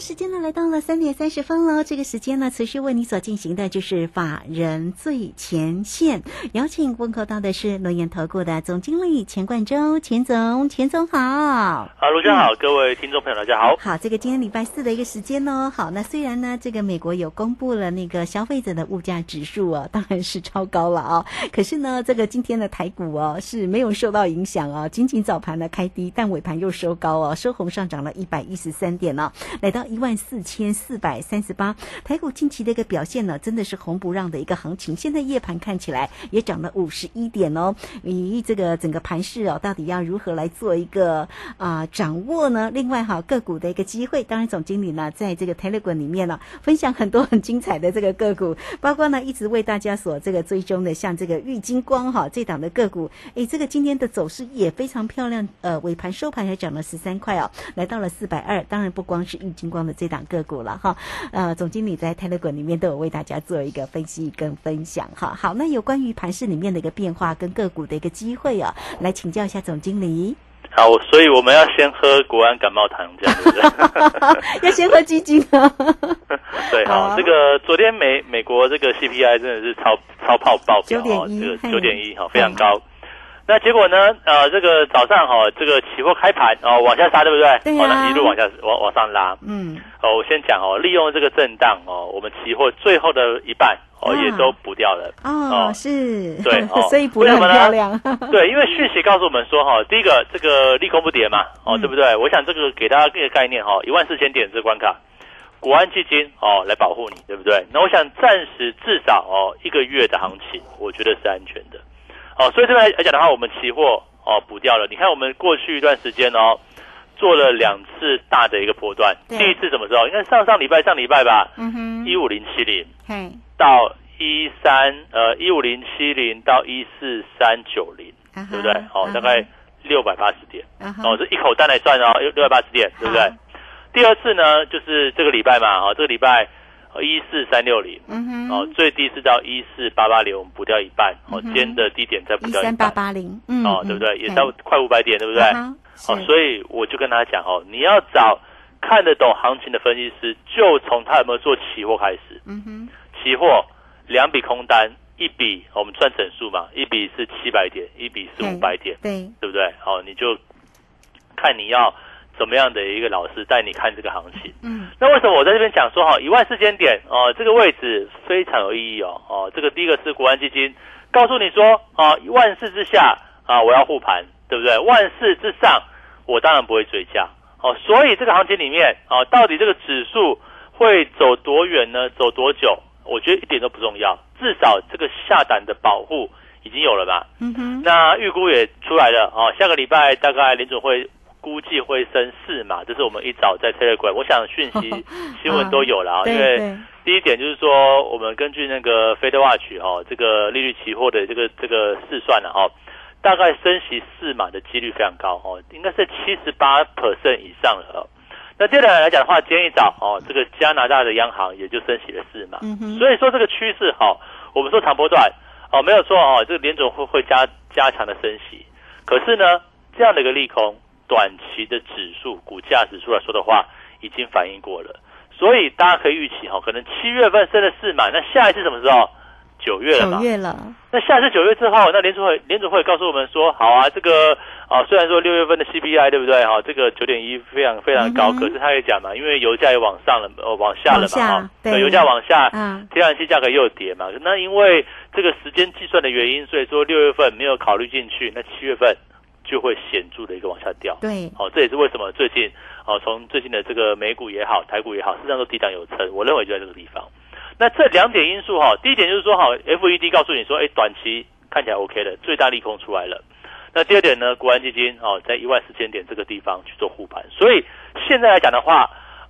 时间呢来到了三点三十分喽，这个时间呢，持续为你所进行的就是法人最前线，邀请问候到的是龙岩投顾的总经理钱冠洲，钱总，钱总好。啊，卢家好，各位听众朋友大家好。好，这个今天礼拜四的一个时间哦。好，那虽然呢，这个美国有公布了那个消费者的物价指数啊，当然是超高了啊。可是呢，这个今天的台股哦是没有受到影响啊，仅仅早盘呢开低，但尾盘又收高哦，收红上涨了一百一十三点哦，来到。一万四千四百三十八，台股近期的一个表现呢，真的是红不让的一个行情。现在夜盘看起来也涨了五十一点哦。你这个整个盘势哦，到底要如何来做一个啊掌握呢？另外哈，个股的一个机会，当然总经理呢在这个 Telegram 里面呢，分享很多很精彩的这个个股，包括呢一直为大家所这个追踪的，像这个玉金光哈这档的个股，哎，这个今天的走势也非常漂亮，呃，尾盘收盘还涨了十三块哦，来到了四百二。当然不光是玉金光。的这档个股了哈，呃，总经理在泰勒管里面都有为大家做一个分析跟分享哈。好，那有关于盘市里面的一个变化跟个股的一个机会啊，来请教一下总经理。好，所以我们要先喝国安感冒糖，这样子。要先喝基金啊。对，好，这个昨天美美国这个 CPI 真的是超超泡爆表哦，这个九点一哈，非常高。那结果呢？呃，这个早上哈，这个期货开盘哦，往下杀，对不对？对啊。一路往下往往上拉。嗯。哦，我先讲哦，利用这个震荡哦，我们期货最后的一半哦，也都补掉了。哦，是。对，所以补的很漂亮。对，因为讯息告诉我们说哈，第一个这个利空不跌嘛，哦，对不对？我想这个给大家一个概念哈，一万四千点这关卡，国安基金哦来保护你，对不对？那我想暂时至少哦一个月的行情，我觉得是安全的。哦，所以这边来讲的话，我们期货哦补掉了。你看，我们过去一段时间哦，做了两次大的一个波段。第一次什么时候？应该上上礼拜、上礼拜吧。嗯哼。一五零七零。到一三呃一五零七零到一四三九零，对不对？哦，大概六百八十点。哦，这一口单来算哦，六六百八十点，对不对？第二次呢，就是这个礼拜嘛。哦，这个礼拜。一四三六零，嗯哼，哦，最低是到一四八八零，我们补掉一半，哦，今天的低点再补掉一半，八八零，嗯，哦，对不对？也到快五百点，对不对？哦，所以我就跟他讲哦，你要找看得懂行情的分析师，就从他有没有做期货开始，嗯哼，期货两笔空单，一笔我们算整数嘛，一笔是七百点，一笔是五百点，对，对不对？哦，你就看你要。怎么样的一个老师带你看这个行情？嗯，那为什么我在这边讲说哈，一万四千点哦，这个位置非常有意义哦哦，这个第一个是国安基金告诉你说啊，万四之下啊，我要护盘，对不对？万四之上，我当然不会追加哦。所以这个行情里面啊，到底这个指数会走多远呢？走多久？我觉得一点都不重要，至少这个下胆的保护已经有了吧？嗯哼，那预估也出来了哦，下个礼拜大概联准会。估计会升四嘛，这是我们一早在 Telegram，我想讯息 新闻都有了啊。因为第一点就是说，我们根据那个 Fed Watch 哦，这个利率期货的这个这个试算了哦，大概升息四码的几率非常高哦，应该是七十八 percent 以上了。那接下来来讲的话，今天一早哦，这个加拿大的央行也就升息了四码，所以说这个趋势哈，我们说长波段哦，没有错哦，这个联总会会加加强的升息，可是呢，这样的一个利空。短期的指数、股价指数来说的话，已经反映过了，所以大家可以预期哈，可能七月份升了四嘛，那下一次什么时候？九月了嘛？九月了。那下一次九月之后，那联储会联储会告诉我们说，好啊，这个啊，虽然说六月份的 CPI 对不对？哈，这个九点一非常非常高，可是他也讲嘛，因为油价也往上了，呃，往下了嘛，哈，对，油价往下，嗯，天然气价格又跌嘛，那因为这个时间计算的原因，所以说六月份没有考虑进去，那七月份。就会显著的一个往下掉，对，哦，这也是为什么最近，哦，从最近的这个美股也好，台股也好，实际上都低档有撑，我认为就在这个地方。那这两点因素哈，第一点就是说哈，FED 告诉你说，哎，短期看起来 OK 的，最大利空出来了。那第二点呢，国安基金哦，在一万四千点这个地方去做护盘，所以现在来讲的话，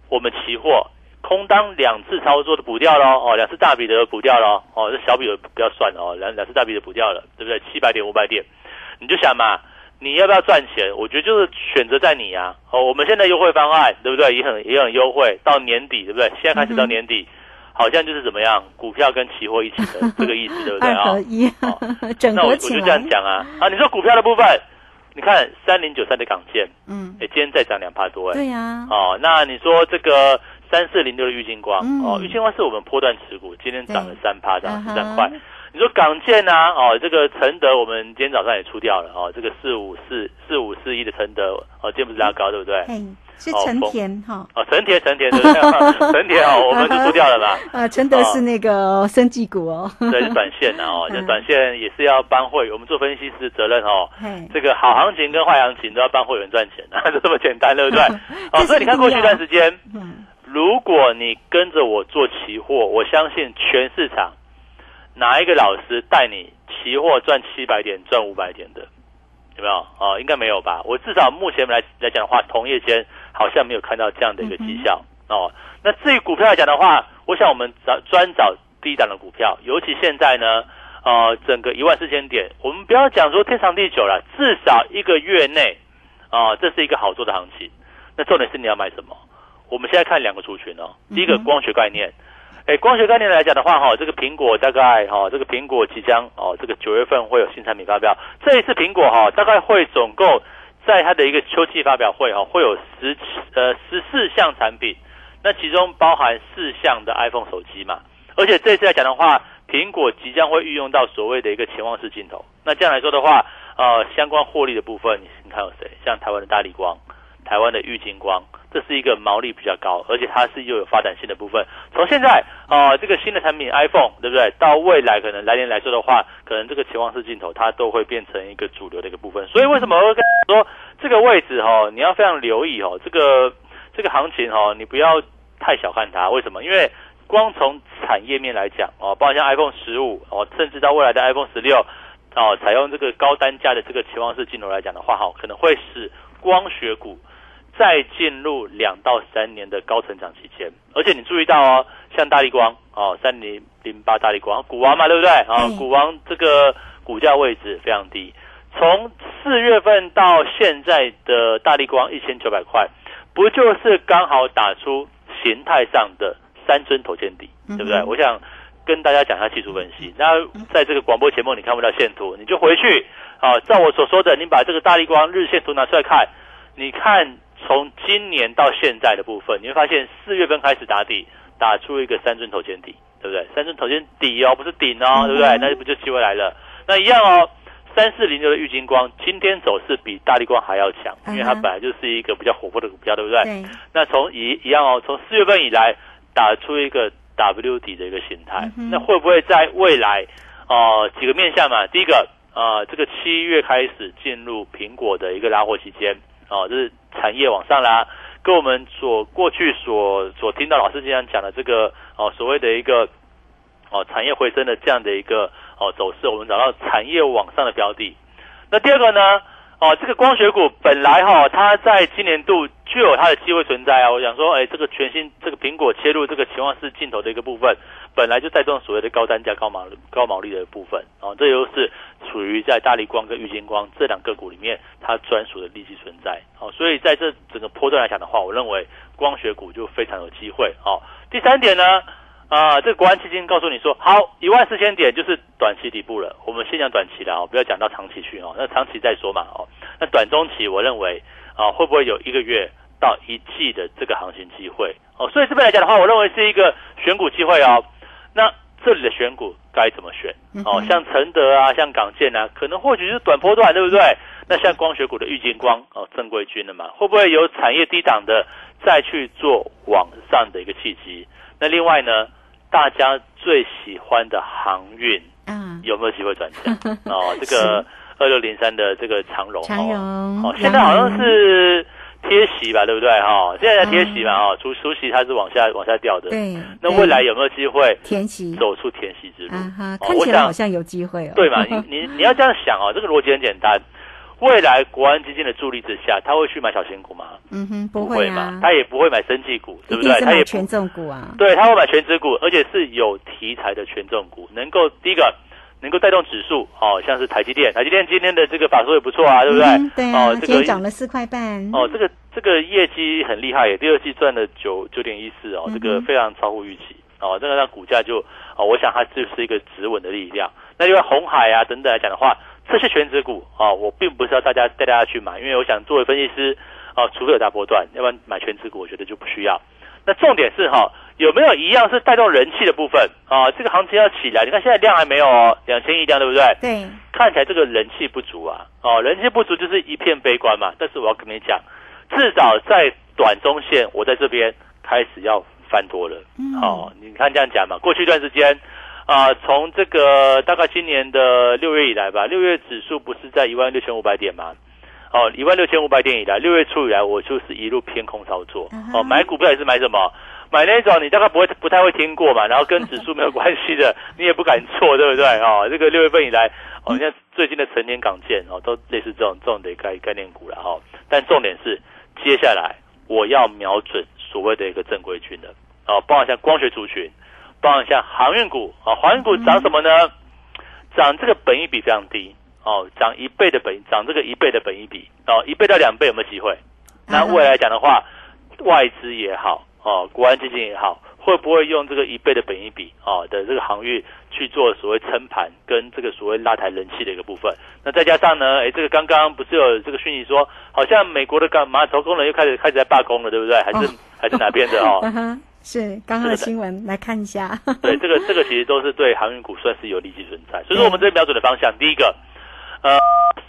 我们期货空单两次操作的补掉喽，哦，两次大笔的补掉喽，哦，这小笔的不要算哦，两两次大笔的补掉了，对不对？七百点五百点，你就想嘛，你要不要赚钱？我觉得就是选择在你啊，哦，我们现在优惠方案对不对？也很也很优惠，到年底对不对？现在开始到年底。好像就是怎么样，股票跟期货一起的 这个意思，对不对啊？二一，整那我我就这样讲啊啊！你说股票的部分，你看三零九三的港建，嗯，哎，今天再涨两帕多，哎，对呀，哦，那你说这个三四零六的玉金光，哦，玉金光是我们波段持股，今天涨了三帕，涨十三块。你说港建啊，哦，这个承德我们今天早上也出掉了，哦，这个四五四四五四一的承德，哦，今天不是拉高，对不对？是成田哈，哦，成田成田对，成田哦，我们就出掉了吧。啊，承德是那个生技股哦，对，是短线的哦，这短线也是要帮会，我们做分析师责任哦。这个好行情跟坏行情都要帮会员赚钱啊，就这么简单，对不对？哦，所以你看过去一段时间，如果你跟着我做期货，我相信全市场哪一个老师带你期货赚七百点、赚五百点的，有没有？哦，应该没有吧？我至少目前来来讲的话，同业间。好像没有看到这样的一个绩效哦。那至于股票来讲的话，我想我们找专找低档的股票，尤其现在呢，呃，整个一万四千点，我们不要讲说天长地久了，至少一个月内，啊，这是一个好做的行情。那重点是你要买什么？我们现在看两个族群哦。第一个光学概念，哎，光学概念来讲的话，哈，这个苹果大概哈，这个苹果即将哦，这个九月份会有新产品发表。这一次苹果哈，大概会总共。在它的一个秋季发表会哈，会有十呃十四项产品，那其中包含四项的 iPhone 手机嘛。而且这次来讲的话，苹果即将会运用到所谓的一个潜望式镜头。那这样来说的话，呃，相关获利的部分，你看有谁？像台湾的大力光。台湾的玉金光，这是一个毛利比较高，而且它是又有发展性的部分。从现在啊，这个新的产品 iPhone，对不对？到未来可能来年来说的话，可能这个潜望式镜头它都会变成一个主流的一个部分。所以为什么我会跟说这个位置哈，你要非常留意哦，这个这个行情哈，你不要太小看它。为什么？因为光从产业面来讲哦，包括像 iPhone 十五哦，甚至到未来的 iPhone 十六哦，采用这个高单价的这个潜望式镜头来讲的话哈，可能会使光学股。再进入两到三年的高成长期间，而且你注意到哦，像大力光哦，三零零八大力光，股王嘛，对不对啊？股王这个股价位置非常低，从四月份到现在的大力光一千九百块，不就是刚好打出形态上的三尊头肩底，对不对？我想跟大家讲一下技术分析。那在这个广播节目你看不到线图，你就回去啊，照我所说的，你把这个大力光日线图拿出来看，你看。从今年到现在的部分，你会发现四月份开始打底，打出一个三尊头肩底，对不对？三尊头肩底哦，不是顶哦，对不对？那不就机会来了？那一样哦，三四零六的玉金光今天走势比大力光还要强，因为它本来就是一个比较活泼的股票，对不对？那从一一样哦，从四月份以来打出一个 W 底的一个形态，那会不会在未来哦几个面向嘛？第一个啊，这个七月开始进入苹果的一个拉货期间。哦，就是产业往上啦，跟我们所过去所所听到老师经常讲的这个哦，所谓的一个哦产业回升的这样的一个哦走势，我们找到产业往上的标的。那第二个呢？哦，这个光学股本来哈，它在今年度就有它的机会存在啊。我想说，哎，这个全新这个苹果切入这个潜望式镜头的一个部分，本来就带动所谓的高单价、高毛高毛利的部分啊。这又是处于在大力光跟玉金光这两个股里面它专属的利息存在。哦，所以在这整个波段来讲的话，我认为光学股就非常有机会。哦，第三点呢？啊，这个国安基金告诉你说，好，一万四千点就是短期底部了。我们先讲短期的哦，不要讲到长期去哦。那长期再说嘛哦。那短中期，我认为啊，会不会有一个月到一季的这个行情机会哦？所以这边来讲的话，我认为是一个选股机会哦。那这里的选股该怎么选哦？像承德啊，像港建啊，可能或许是短波段，对不对？那像光学股的玉金光哦，正规军的嘛，会不会有产业低档的再去做往上的一个契机？那另外呢？大家最喜欢的航运，嗯，有没有机会转强？哦，这个二六零三的这个长荣，长荣，哦，现在好像是贴息吧，对不对？哈，现在在贴息嘛，哈，除除息它是往下往下掉的，对。那未来有没有机会填息走出填息之路？啊哈，看起来好像有机会哦。对嘛？你 你你要这样想哦，这个逻辑很简单。未来国安基金的助力之下，他会去买小型股吗？嗯哼，不会嘛，他也不会买生技股，对不对？他也权重股啊，对，他会买全指股，而且是有题材的权重股，能够第一个能够带动指数，哦，像是台积电，台积电今天的这个法说也不错啊，对不对？对啊，今天涨了四块半。哦，这个这个业绩很厉害耶，第二季赚了九九点一四哦，这个非常超乎预期哦，这个让股价就哦，我想它就是一个止稳的力量。那另外红海啊等等来讲的话。这些全职股啊，我并不是要大家带大家去买，因为我想作为分析师啊，除非有大波段，要不然买全职股我觉得就不需要。那重点是哈，有没有一样是带动人气的部分啊？这个行情要起来，你看现在量还没有哦，两千亿量对不对？对，看起来这个人气不足啊，哦，人气不足就是一片悲观嘛。但是我要跟你讲，至少在短中线，我在这边开始要翻多了。哦，你看这样讲嘛，过去一段时间。啊，从这个大概今年的六月以来吧，六月指数不是在一万六千五百点吗？哦，一万六千五百点以来，六月初以来，我就是一路偏空操作。哦，买股票也是买什么？买那种你大概不会不太会听过嘛，然后跟指数没有关系的，你也不敢做，对不对？哦，这个六月份以来，哦，像最近的成年港建哦，都类似这种这种的概概念股了哈。但重点是，接下来我要瞄准所谓的一个正规军的哦，包括像光学族群。帮一下航运股啊，航运股涨什么呢？涨这个本益比非常低哦，涨一倍的本，涨这个一倍的本益比哦，一倍到两倍有没有机会？那未来讲的话，外资也好哦，国安基金也好，会不会用这个一倍的本益比哦的这个航运去做所谓撑盘跟这个所谓拉抬人气的一个部分？那再加上呢，哎，这个刚刚不是有这个讯息说，好像美国的港码头工人又开始开始在罢工了，对不对？还是还是哪边的哦？是刚刚的新闻来看一下。对，这个这个其实都是对航运股算是有利基存在。所以说，我们这标准的方向，第一个，呃，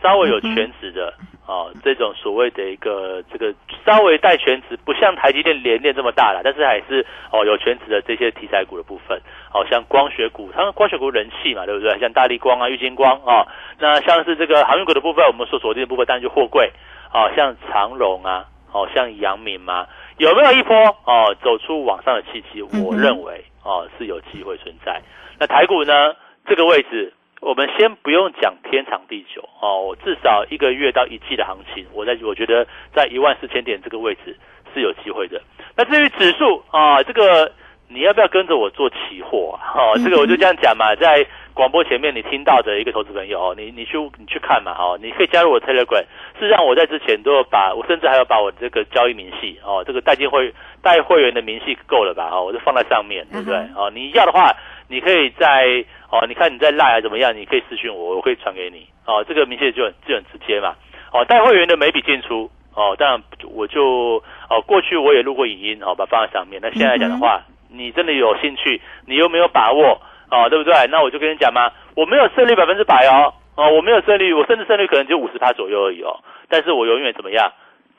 稍微有全值的哦，这种所谓的一个这个稍微带全值，不像台积电连电这么大了，但是还是哦有全值的这些题材股的部分，哦像光学股，它光学股人气嘛，对不对？像大力光啊、玉金光啊，那像是这个航运股的部分，我们所锁定的部分当然就货柜，哦像长荣啊，哦像阳明嘛。有没有一波哦走出往上的契机？我认为哦是有机会存在。那台股呢？这个位置，我们先不用讲天长地久哦，至少一个月到一季的行情，我在我觉得在一万四千点这个位置是有机会的。那至于指数啊，这个你要不要跟着我做期货啊？哦，这个我就这样讲嘛，在。广播前面你听到的一个投资朋友哦，你你去你去看嘛哦，你可以加入我 Telegram。事实上我在之前都有把我甚至还要把我这个交易明细哦，这个代金会带会员的明细够了吧哦，我就放在上面，对不对哦？你要的话，你可以在哦，你看你在赖怎么样？你可以私信我，我可以传给你哦。这个明细就很就很直接嘛哦。带会员的每笔进出哦，当然我就哦过去我也录过影音哦，把放在上面。那现在讲的话，你真的有兴趣，你又没有把握。哦，对不对？那我就跟你讲嘛，我没有胜率百分之百哦，哦，我没有胜率，我甚至胜率可能就五十趴左右而已哦。但是我永远怎么样，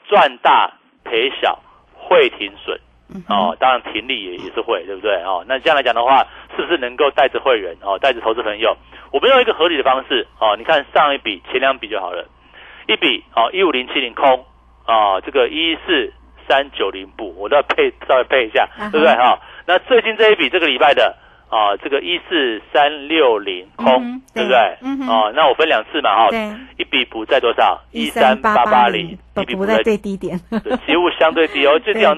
赚大赔小，会停损，哦，当然停利也也是会，对不对？哦，那这样来讲的话，是不是能够带着会员哦，带着投资朋友，我们用一个合理的方式哦，你看上一笔前两笔就好了，一笔哦一五零七零空，啊，这个一四三九零补，我都要配稍微配一下，对不对？哈，那最近这一笔这个礼拜的。啊，这个一四三六零空，对不对？哦，那我分两次嘛，哈，一笔补在多少？一三八八零，一笔补在最低点，几乎相对低哦，最低到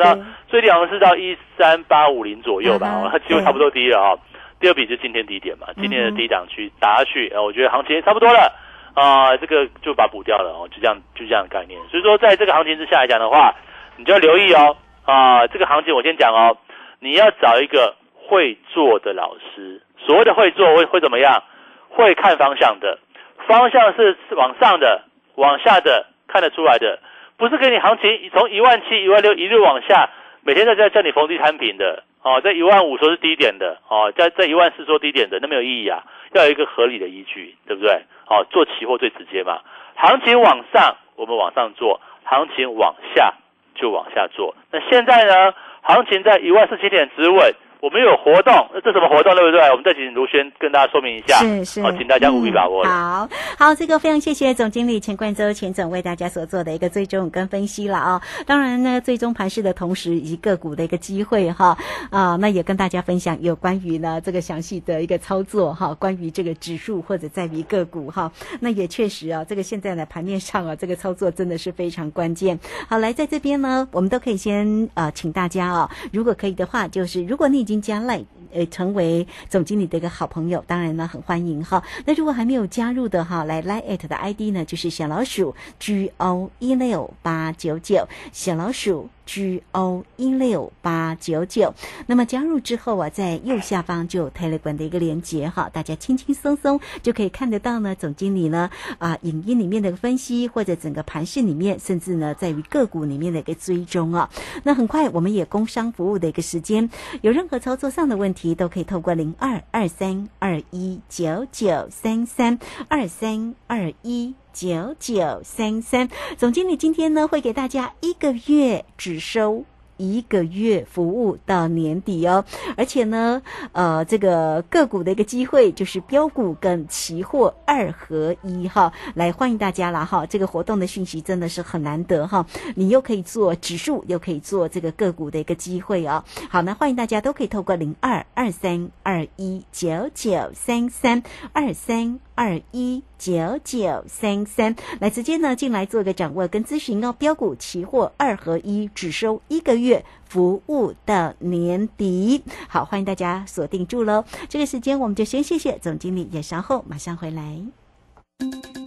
最低好像是到一三八五零左右吧，哦，它几乎差不多低了哈。第二笔就今天低点嘛，今天的低档区打下去，呃，我觉得行情差不多了啊，这个就把补掉了哦，就这样，就这样的概念。所以说，在这个行情之下来讲的话，你就要留意哦，啊，这个行情我先讲哦，你要找一个。会做的老师，所谓的会做会会怎么样？会看方向的，方向是往上的、往下的，看得出来的，不是给你行情从一万七、一万六一路往下，每天在在叫你逢低摊平的。哦，在一万五说是低点的。哦，在在一万四说低点的，那没有意义啊，要有一个合理的依据，对不对？哦，做期货最直接嘛，行情往上我们往上做，行情往下就往下做。那现在呢，行情在一万四千点止稳。我们有活动，这什么活动对不对？我们再请卢轩跟大家说明一下。是是，好，请大家务必把握。好好，这个非常谢谢总经理钱冠洲钱总为大家所做的一个追踪跟分析了啊。当然呢，最终盘势的同时以及个股的一个机会哈啊，那也跟大家分享有关于呢这个详细的一个操作哈，关于这个指数或者在于个股哈，那也确实啊，这个现在的盘面上啊，这个操作真的是非常关键。好，来在这边呢，我们都可以先呃，请大家啊，如果可以的话，就是如果你已经加赖。呃，成为总经理的一个好朋友，当然呢很欢迎哈。那如果还没有加入的哈，来 Line 的 ID 呢就是小老鼠 G O 一六八九九，小老鼠。G O 一六八九九，那么加入之后啊，在右下方就有 Telegram 的一个连接哈，大家轻轻松松就可以看得到呢。总经理呢啊，影音里面的分析或者整个盘市里面，甚至呢在于个股里面的一个追踪啊。那很快我们也工商服务的一个时间，有任何操作上的问题，都可以透过零二二三二一九九三三二三二一。九九三三，总经理今天呢会给大家一个月只收。一个月服务到年底哦，而且呢，呃，这个个股的一个机会就是标股跟期货二合一哈，来欢迎大家了哈。这个活动的讯息真的是很难得哈，你又可以做指数，又可以做这个个股的一个机会哦。好，那欢迎大家都可以透过零二二三二一九九三三二三二一九九三三来直接呢进来做个掌握跟咨询哦。标股期货二合一只收一个月。服务到年底，好，欢迎大家锁定住喽。这个时间我们就先谢谢总经理，也稍后马上回来。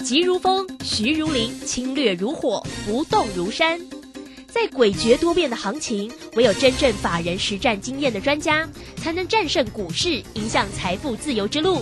急如风，徐如林，侵略如火，不动如山。在诡谲多变的行情，唯有真正法人实战经验的专家，才能战胜股市，影响财富自由之路。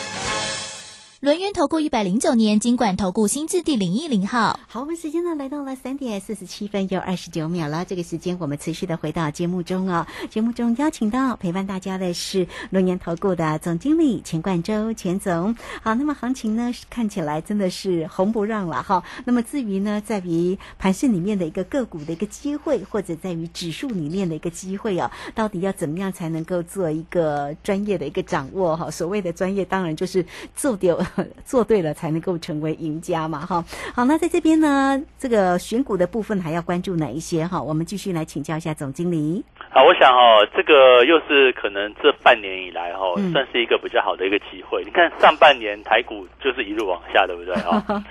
轮源投顾一百零九年金管投顾新字第零一零号，好，我们时间呢来到了三点四十七分又二十九秒了。这个时间我们持续的回到节目中啊，节目中邀请到陪伴大家的是轮源投顾的总经理钱冠洲钱总。好，那么行情呢看起来真的是红不让了哈。那么至于呢，在于盘市里面的一个个股的一个机会，或者在于指数里面的一个机会哦，到底要怎么样才能够做一个专业的一个掌握哈？所谓的专业，当然就是做丢。做对了才能够成为赢家嘛，哈。好，那在这边呢，这个选股的部分还要关注哪一些哈？我们继续来请教一下总经理。好，我想哦，这个又是可能这半年以来哈，算是一个比较好的一个机会。你看上半年台股就是一路往下，对不对啊？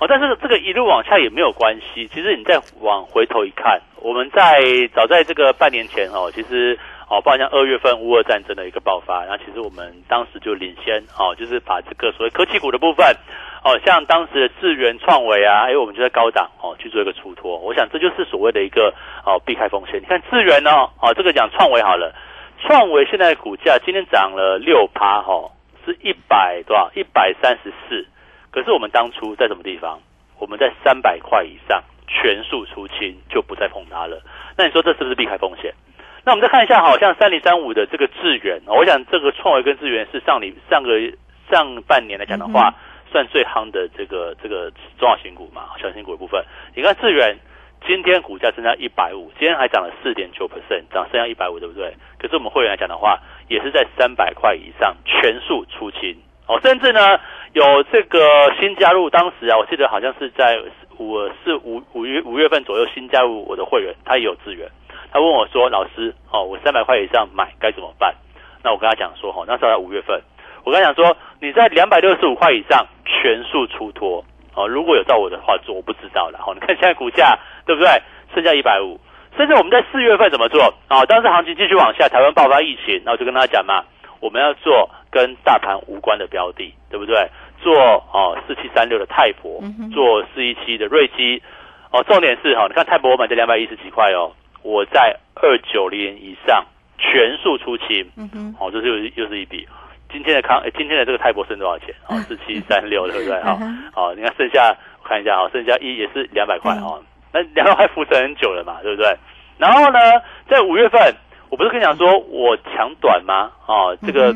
哦，但是这个一路往下也没有关系。其实你再往回头一看，我们在早在这个半年前哦，其实。哦，包括像二月份乌俄战争的一个爆发，然后其实我们当时就领先哦，就是把这个所谓科技股的部分，哦，像当时的智源、创维啊，哎，我们就在高档哦去做一个出脱。我想这就是所谓的一个哦避开风险。你看智源呢，哦，这个讲创维好了，创维现在股价今天涨了六趴哈，是一百多少？一百三十四。可是我们当初在什么地方？我们在三百块以上全数出清，就不再碰它了。那你说这是不是避开风险？那我们再看一下，好像三零三五的这个智源，我想这个创维跟智源是上里上个上半年来讲的话，算最夯的这个这个中小型股嘛，小型股的部分。你看智源今天股价增加一百五，今天还涨了四点九 percent，涨剩下一百五，对不对？可是我们会员来讲的话，也是在三百块以上全数出清哦，甚至呢有这个新加入，当时啊，我记得好像是在五是五五月五月份左右新加入我的会员，他也有智源。他问我说：“老师，哦，我三百块以上买该怎么办？”那我跟他讲说：“哈，那时候在五月份，我跟他讲说你在两百六十五块以上全数出脱哦，如果有照我的话做，我不知道了。哦，你看现在股价对不对？剩下一百五，甚至我们在四月份怎么做啊？当时行情继续往下，台湾爆发疫情，那我就跟大家讲嘛，我们要做跟大盘无关的标的，对不对？做哦四七三六的泰博，做四一七的瑞基，哦，重点是哈，你看泰博我买在两百一十几块哦，我在二九零以上全数出清，嗯哼，哦，这是又又是一笔。今天的康，今天的这个泰博剩多少钱？哦，四七三六，对不对？哈，好，你看剩下我看一下，哦，剩下一也是两百块哦，那两百块浮沉很久了嘛，对不对？然后呢，在五月份，我不是跟你讲说我抢短吗？哦，这个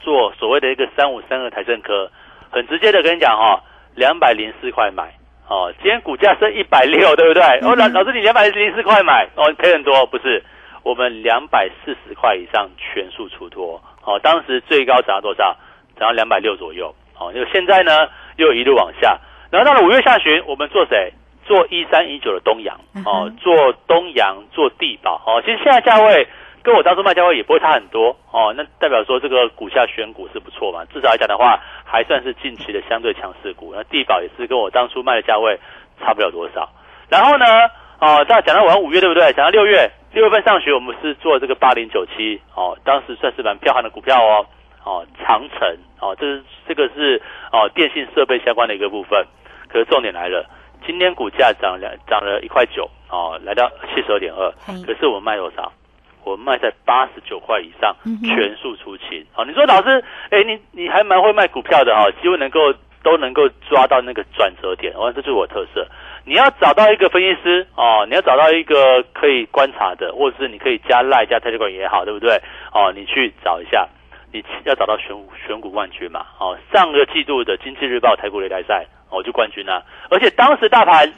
做所谓的一个三五三二台政科，很直接的跟你讲哈，两百零四块买，哦，今天股价是一百六，对不对？哦，老老师你两百零四块买，哦，赔很多，不是？我们两百四十块以上全数出脱。哦，当时最高涨到多少？涨到两百六左右。哦，就现在呢又一路往下。然后到了五月下旬，我们做谁？做一三一九的东阳。哦，做东阳，做地保。哦，其实现在价位跟我当初卖价位也不会差很多。哦，那代表说这个股价选股是不错嘛？至少来讲的话，还算是近期的相对强势股。那地保也是跟我当初卖的价位差不了多少。然后呢？哦，再讲到我们五月对不对？讲到六月。六月份上学，我们是做这个八零九七哦，当时算是蛮彪悍的股票哦，哦长城哦，这是这个是哦电信设备相关的一个部分。可是重点来了，今天股价涨两涨了一块九哦，来到七十二点二。可是我们卖多少？我们卖在八十九块以上，全数出清。好，你说老师，哎，你你还蛮会卖股票的哈，几乎能够都能够抓到那个转折点，哦，这就是我特色。你要找到一个分析师哦，你要找到一个可以观察的，或者是你可以加赖加泰 a 管也好，对不对？哦，你去找一下，你要找到选选股冠军嘛？哦，上个季度的经济日报台股擂台赛，哦，就冠军啊！而且当时大盘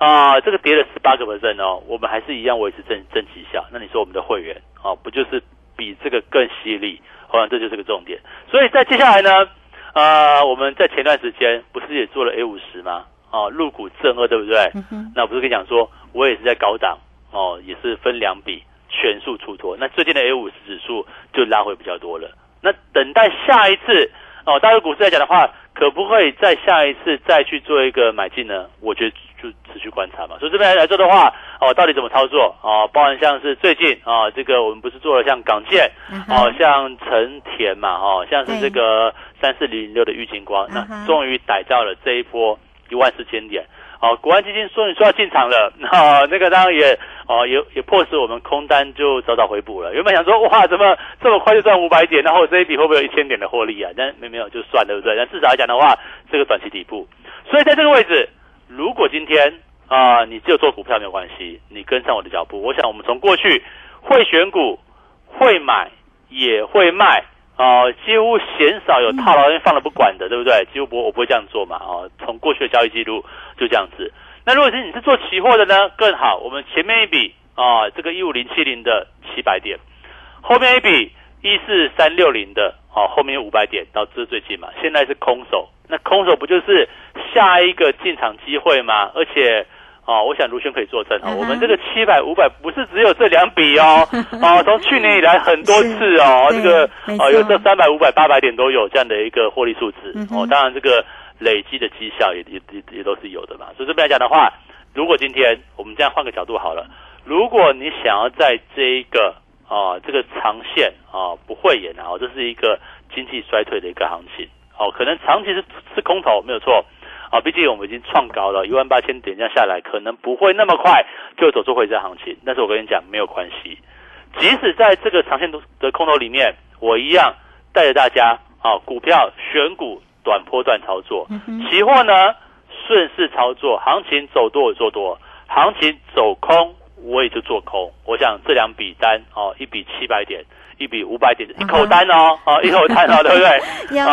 啊，这个跌了十八个 percent 哦，我们还是一样维持正正绩效。那你说我们的会员哦，不就是比这个更犀利？好像，这就是个重点。所以在接下来呢，呃，我们在前段时间不是也做了 A 五十吗？哦，入股正二对不对？那我不是跟你讲说，我也是在高档哦，也是分两笔全数出脱。那最近的 A 五十指数就拉回比较多了。那等待下一次哦，大陆股市来讲的话，可不可以在下一次再去做一个买进呢？我觉得就持续观察嘛。所以这边来说的话，哦，到底怎么操作啊，包含像是最近啊，这个我们不是做了像港建哦，像成田嘛，哦，像是这个三四零零六的玉金光，那终于逮到了这一波。一万四千点，哦，国安基金说你说要进场了，那那个当然也哦，也也迫使我们空单就早早回补了。原本想说哇，怎么这么快就赚五百点，然后这一笔会不会有一千点的获利啊？但没没有就算对不对？但至少来讲的话，这个短期底部，所以在这个位置，如果今天啊，你只有做股票没有关系，你跟上我的脚步，我想我们从过去会选股、会买、也会卖。啊，几乎鲜少有套牢放了不管的，对不对？几乎不，我不会这样做嘛。哦，从过去的交易记录就这样子。那如果是你是做期货的呢，更好。我们前面一笔啊，这个一五零七零的七百点，后面一笔一四三六零的，哦，后面五百点到这最近嘛。现在是空手，那空手不就是下一个进场机会吗？而且。哦，我想卢轩可以作证哦。我们这个七百五百不是只有这两笔哦，哦，从去年以来很多次哦，这个哦有这三百五百八百点都有这样的一个获利数字哦。当然这个累积的绩效也也也也都是有的嘛。所以这边来讲的话，如果今天我们这样换个角度好了，如果你想要在这一个啊这个长线啊不会演啊，这是一个经济衰退的一个行情哦，可能长期是是空头没有错。啊，毕竟我们已经创高了一万八千点，这样下来可能不会那么快就走出回升行情。但是我跟你讲，没有关系，即使在这个长线的空头里面，我一样带着大家啊，股票选股短波段操作，期货呢顺势操作，行情走多我做多，行情走空我也就做空。我想这两笔单哦，一笔七百点。一笔五百点，一口单哦，哦，一口单哦，对不对？有，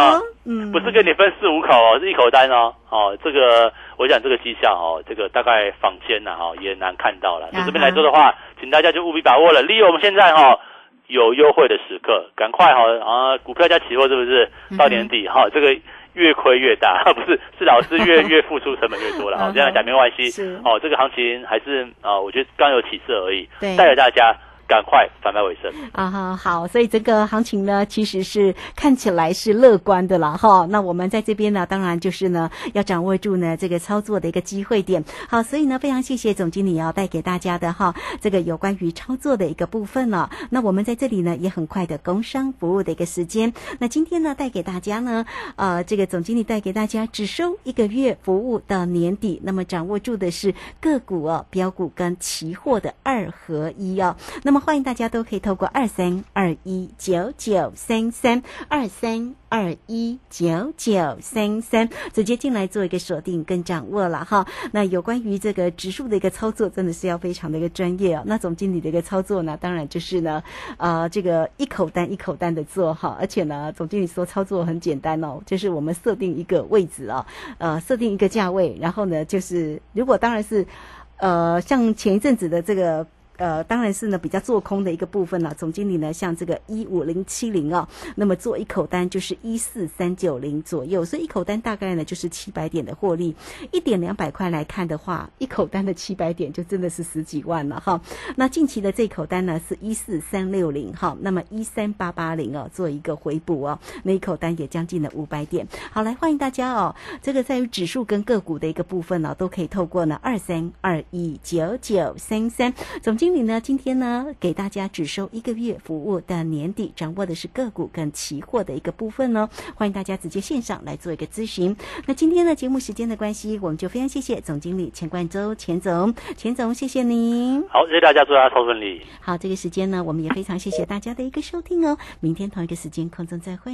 嗯，不是跟你分四五口哦，是一口单哦，哦，这个我想这个绩效哦，这个大概坊间呐哈也难看到了。就这边来说的话，请大家就务必把握了，利用我们现在哈有优惠的时刻，赶快哈啊，股票加期货是不是？到年底哈，这个越亏越大，不是是老师越 越付出成本越多了哈，这样讲没关系。哦，这个行情还是啊，我觉得刚有起色而已，带着大家。赶快反败为胜啊！哈，好，所以这个行情呢，其实是看起来是乐观的了哈。那我们在这边呢，当然就是呢，要掌握住呢这个操作的一个机会点。好，所以呢，非常谢谢总经理要带给大家的哈，这个有关于操作的一个部分了。那我们在这里呢，也很快的工商服务的一个时间。那今天呢，带给大家呢，呃，这个总经理带给大家只收一个月服务到年底，那么掌握住的是个股哦，标股跟期货的二合一哦。那么欢迎大家都可以透过二三二一九九三三二三二一九九三三直接进来做一个锁定跟掌握了哈。那有关于这个指数的一个操作，真的是要非常的一个专业哦。那总经理的一个操作呢，当然就是呢，呃，这个一口单一口单的做哈，而且呢，总经理说操作很简单哦，就是我们设定一个位置哦，呃，设定一个价位，然后呢，就是如果当然是，呃，像前一阵子的这个。呃，当然是呢，比较做空的一个部分了。总经理呢，像这个一五零七零啊，那么做一口单就是一四三九零左右，所以一口单大概呢就是七百点的获利。一点两百块来看的话，一口单的七百点就真的是十几万了哈。那近期的这口单呢是一四三六零哈，那么一三八八零哦，做一个回补哦，那一口单也将近了五百点。好，来欢迎大家哦，这个在于指数跟个股的一个部分呢，都可以透过呢二三二一九九三三总经。经理呢，今天呢，给大家只收一个月服务的年底，掌握的是个股跟期货的一个部分哦。欢迎大家直接线上来做一个咨询。那今天的节目时间的关系，我们就非常谢谢总经理钱冠周钱总，钱总谢谢您。好，谢谢大家，祝大家超顺利。好，这个时间呢，我们也非常谢谢大家的一个收听哦。明天同一个时间空中再会。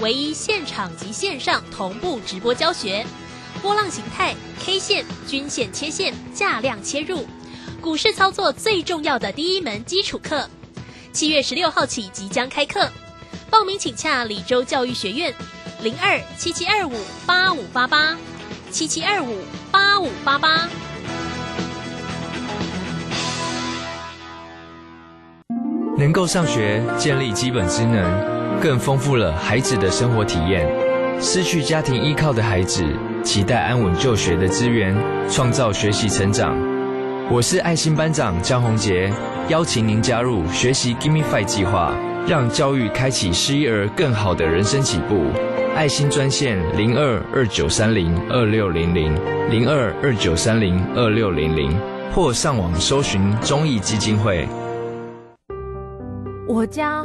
唯一现场及线上同步直播教学，波浪形态、K 线、均线切线、价量切入，股市操作最重要的第一门基础课。七月十六号起即将开课，报名请洽李州教育学院，零二七七二五八五八八七七二五八五八八。能够上学，建立基本职能。更丰富了孩子的生活体验。失去家庭依靠的孩子，期待安稳就学的资源，创造学习成长。我是爱心班长江宏杰，邀请您加入学习 Give Me Five 计划，让教育开启失一儿更好的人生起步。爱心专线零二二九三零二六零零零二二九三零二六零零，或上网搜寻中义基金会。我家。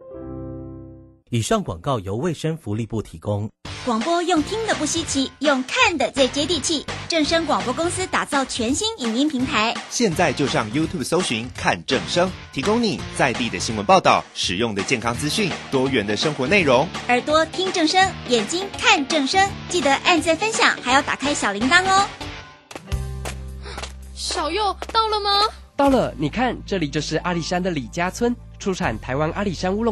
以上广告由卫生福利部提供。广播用听的不稀奇，用看的最接地气。正声广播公司打造全新影音平台，现在就上 YouTube 搜寻看正声，提供你在地的新闻报道、实用的健康资讯、多元的生活内容。耳朵听正声，眼睛看正声，记得按赞分享，还要打开小铃铛哦。小右到了吗？到了，你看，这里就是阿里山的李家村，出产台湾阿里山乌龙。